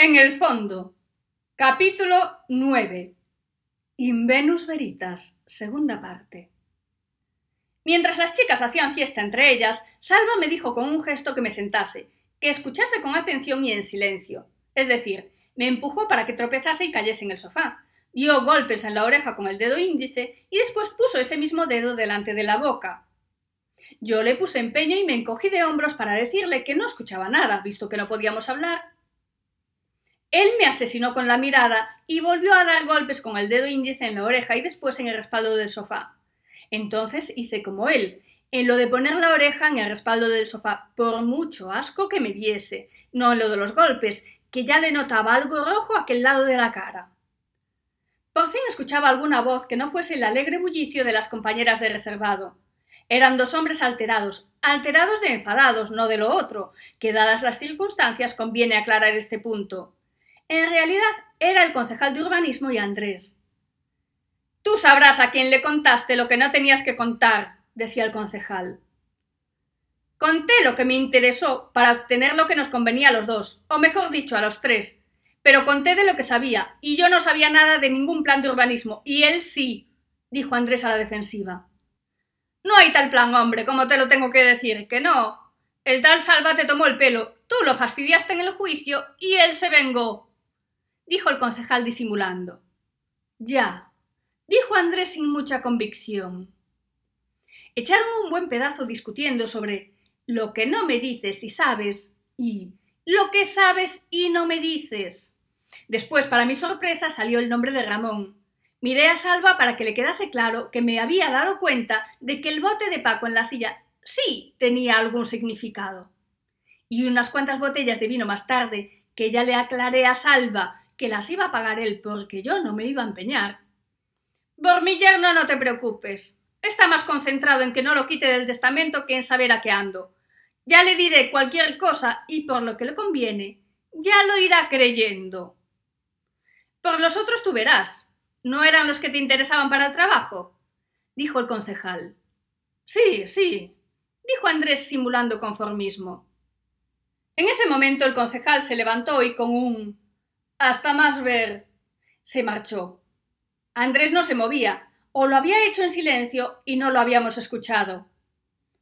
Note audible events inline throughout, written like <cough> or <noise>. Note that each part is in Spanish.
En el fondo. Capítulo 9. In Venus Veritas, segunda parte. Mientras las chicas hacían fiesta entre ellas, Salva me dijo con un gesto que me sentase, que escuchase con atención y en silencio. Es decir, me empujó para que tropezase y cayese en el sofá. Dio golpes en la oreja con el dedo índice y después puso ese mismo dedo delante de la boca. Yo le puse empeño y me encogí de hombros para decirle que no escuchaba nada, visto que no podíamos hablar. Él me asesinó con la mirada y volvió a dar golpes con el dedo índice en la oreja y después en el respaldo del sofá. Entonces hice como él, en lo de poner la oreja en el respaldo del sofá, por mucho asco que me diese, no en lo de los golpes, que ya le notaba algo rojo a aquel lado de la cara. Por fin escuchaba alguna voz que no fuese el alegre bullicio de las compañeras de reservado. Eran dos hombres alterados, alterados de enfadados, no de lo otro, que dadas las circunstancias conviene aclarar este punto. En realidad era el concejal de urbanismo y Andrés. Tú sabrás a quién le contaste lo que no tenías que contar, decía el concejal. Conté lo que me interesó para obtener lo que nos convenía a los dos, o mejor dicho, a los tres. Pero conté de lo que sabía, y yo no sabía nada de ningún plan de urbanismo, y él sí, dijo Andrés a la defensiva. No hay tal plan, hombre, como te lo tengo que decir, que no. El tal Salva te tomó el pelo, tú lo fastidiaste en el juicio y él se vengó, dijo el concejal disimulando. Ya, dijo Andrés sin mucha convicción. Echaron un buen pedazo discutiendo sobre lo que no me dices y sabes y lo que sabes y no me dices. Después, para mi sorpresa, salió el nombre de Ramón, Miré a Salva para que le quedase claro que me había dado cuenta de que el bote de Paco en la silla sí tenía algún significado. Y unas cuantas botellas de vino más tarde, que ya le aclaré a Salva que las iba a pagar él porque yo no me iba a empeñar. Por mi yerno no te preocupes. Está más concentrado en que no lo quite del testamento que en saber a qué ando. Ya le diré cualquier cosa y por lo que le conviene, ya lo irá creyendo. Por los otros tú verás, ¿No eran los que te interesaban para el trabajo? dijo el concejal. Sí, sí, dijo Andrés simulando conformismo. En ese momento el concejal se levantó y con un hasta más ver se marchó. Andrés no se movía, o lo había hecho en silencio y no lo habíamos escuchado.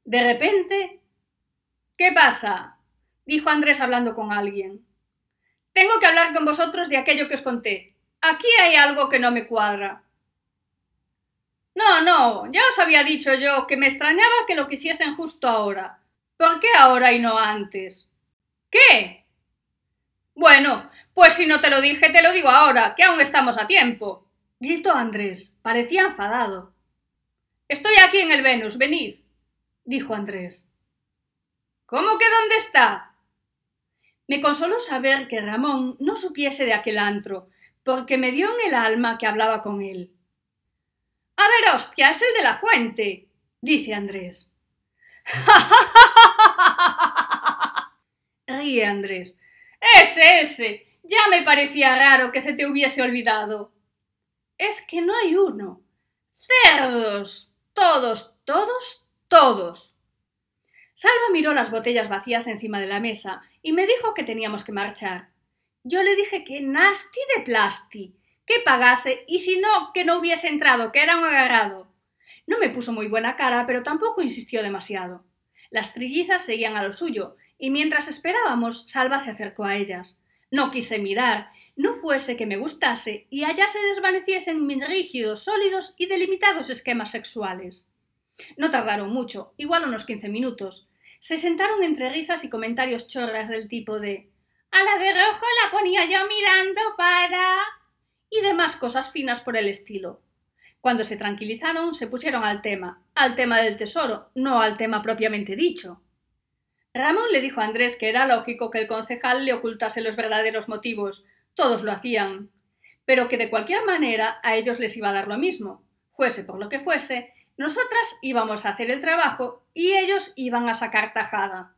De repente ¿Qué pasa? dijo Andrés hablando con alguien. Tengo que hablar con vosotros de aquello que os conté. Aquí hay algo que no me cuadra. No, no, ya os había dicho yo que me extrañaba que lo quisiesen justo ahora. ¿Por qué ahora y no antes? ¿Qué? Bueno, pues si no te lo dije, te lo digo ahora, que aún estamos a tiempo. Gritó Andrés. Parecía enfadado. Estoy aquí en el Venus, venid, dijo Andrés. ¿Cómo que dónde está? Me consoló saber que Ramón no supiese de aquel antro, porque me dio en el alma que hablaba con él. A ver, hostia, es el de la fuente, dice Andrés. <laughs> <laughs> Ríe Andrés. Ese, ese. Ya me parecía raro que se te hubiese olvidado. Es que no hay uno. Cerdos. Todos, todos, todos. Salva miró las botellas vacías encima de la mesa y me dijo que teníamos que marchar. Yo le dije que nasty de plasti, que pagase y si no, que no hubiese entrado, que era un agarrado. No me puso muy buena cara, pero tampoco insistió demasiado. Las trillizas seguían a lo suyo, y mientras esperábamos, Salva se acercó a ellas. No quise mirar, no fuese que me gustase y allá se desvaneciesen mis rígidos, sólidos y delimitados esquemas sexuales. No tardaron mucho, igual unos quince minutos. Se sentaron entre risas y comentarios chorras del tipo de a la de rojo la ponía yo mirando para... y demás cosas finas por el estilo. Cuando se tranquilizaron, se pusieron al tema, al tema del tesoro, no al tema propiamente dicho. Ramón le dijo a Andrés que era lógico que el concejal le ocultase los verdaderos motivos, todos lo hacían, pero que de cualquier manera a ellos les iba a dar lo mismo. Fuese por lo que fuese, nosotras íbamos a hacer el trabajo y ellos iban a sacar tajada.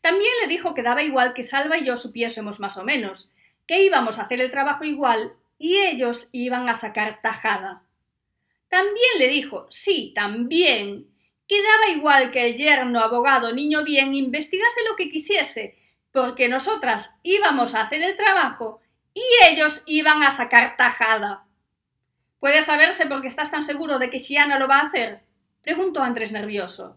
También le dijo que daba igual que Salva y yo supiésemos más o menos, que íbamos a hacer el trabajo igual y ellos iban a sacar tajada. También le dijo, sí, también, que daba igual que el yerno, abogado, niño bien, investigase lo que quisiese, porque nosotras íbamos a hacer el trabajo y ellos iban a sacar tajada. ¿Puede saberse por qué estás tan seguro de que si Ana lo va a hacer? preguntó Andrés nervioso.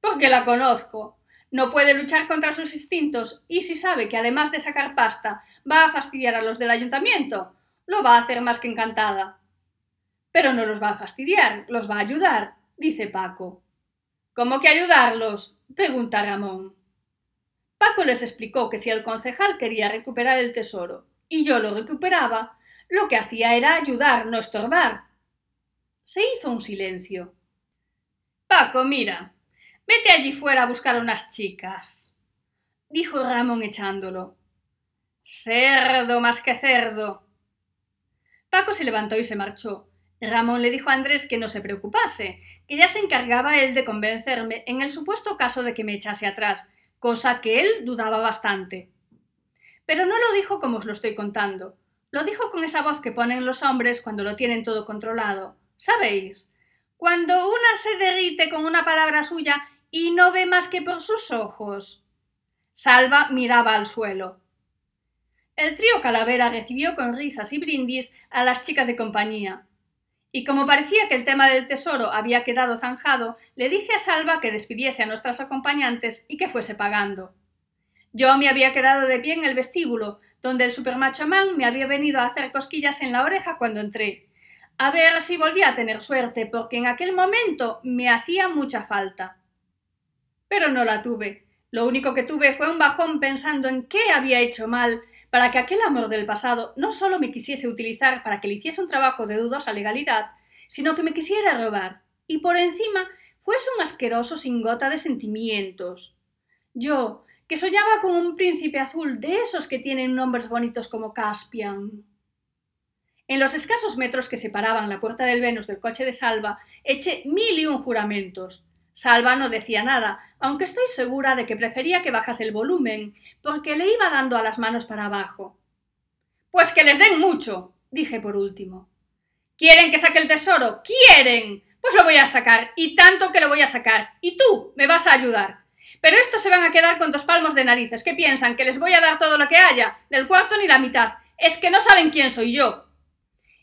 Porque la conozco. No puede luchar contra sus instintos y si sabe que además de sacar pasta va a fastidiar a los del ayuntamiento, lo va a hacer más que encantada. Pero no los va a fastidiar, los va a ayudar, dice Paco. ¿Cómo que ayudarlos? pregunta Ramón. Paco les explicó que si el concejal quería recuperar el tesoro y yo lo recuperaba, lo que hacía era ayudar, no estorbar. Se hizo un silencio. Paco, mira, vete allí fuera a buscar unas chicas, dijo Ramón echándolo. Cerdo más que cerdo. Paco se levantó y se marchó. Ramón le dijo a Andrés que no se preocupase, que ya se encargaba él de convencerme en el supuesto caso de que me echase atrás, cosa que él dudaba bastante. Pero no lo dijo como os lo estoy contando. Lo dijo con esa voz que ponen los hombres cuando lo tienen todo controlado. ¿Sabéis? Cuando una se derrite con una palabra suya y no ve más que por sus ojos. Salva miraba al suelo. El trío Calavera recibió con risas y brindis a las chicas de compañía. Y como parecía que el tema del tesoro había quedado zanjado, le dije a Salva que despidiese a nuestras acompañantes y que fuese pagando. Yo me había quedado de pie en el vestíbulo, donde el supermachomán me había venido a hacer cosquillas en la oreja cuando entré. A ver si volvía a tener suerte, porque en aquel momento me hacía mucha falta. Pero no la tuve. Lo único que tuve fue un bajón pensando en qué había hecho mal para que aquel amor del pasado no solo me quisiese utilizar para que le hiciese un trabajo de dudosa legalidad, sino que me quisiera robar, y por encima fuese un asqueroso sin gota de sentimientos. Yo, que soñaba con un príncipe azul de esos que tienen nombres bonitos como Caspian. En los escasos metros que separaban la puerta del Venus del coche de Salva, eché mil y un juramentos, Salva no decía nada, aunque estoy segura de que prefería que bajase el volumen, porque le iba dando a las manos para abajo. Pues que les den mucho, dije por último. ¿Quieren que saque el tesoro? ¿Quieren? Pues lo voy a sacar, y tanto que lo voy a sacar, y tú me vas a ayudar. Pero estos se van a quedar con dos palmos de narices. ¿Qué piensan? ¿Que les voy a dar todo lo que haya? Del cuarto ni la mitad. Es que no saben quién soy yo.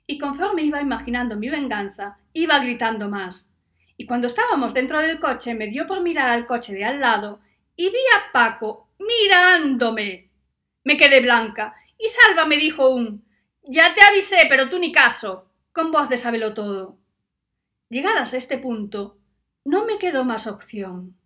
Y conforme iba imaginando mi venganza, iba gritando más y cuando estábamos dentro del coche me dio por mirar al coche de al lado y vi a Paco mirándome. Me quedé blanca y Salva me dijo un Ya te avisé, pero tú ni caso, con voz de sabelo todo. Llegadas a este punto, no me quedó más opción.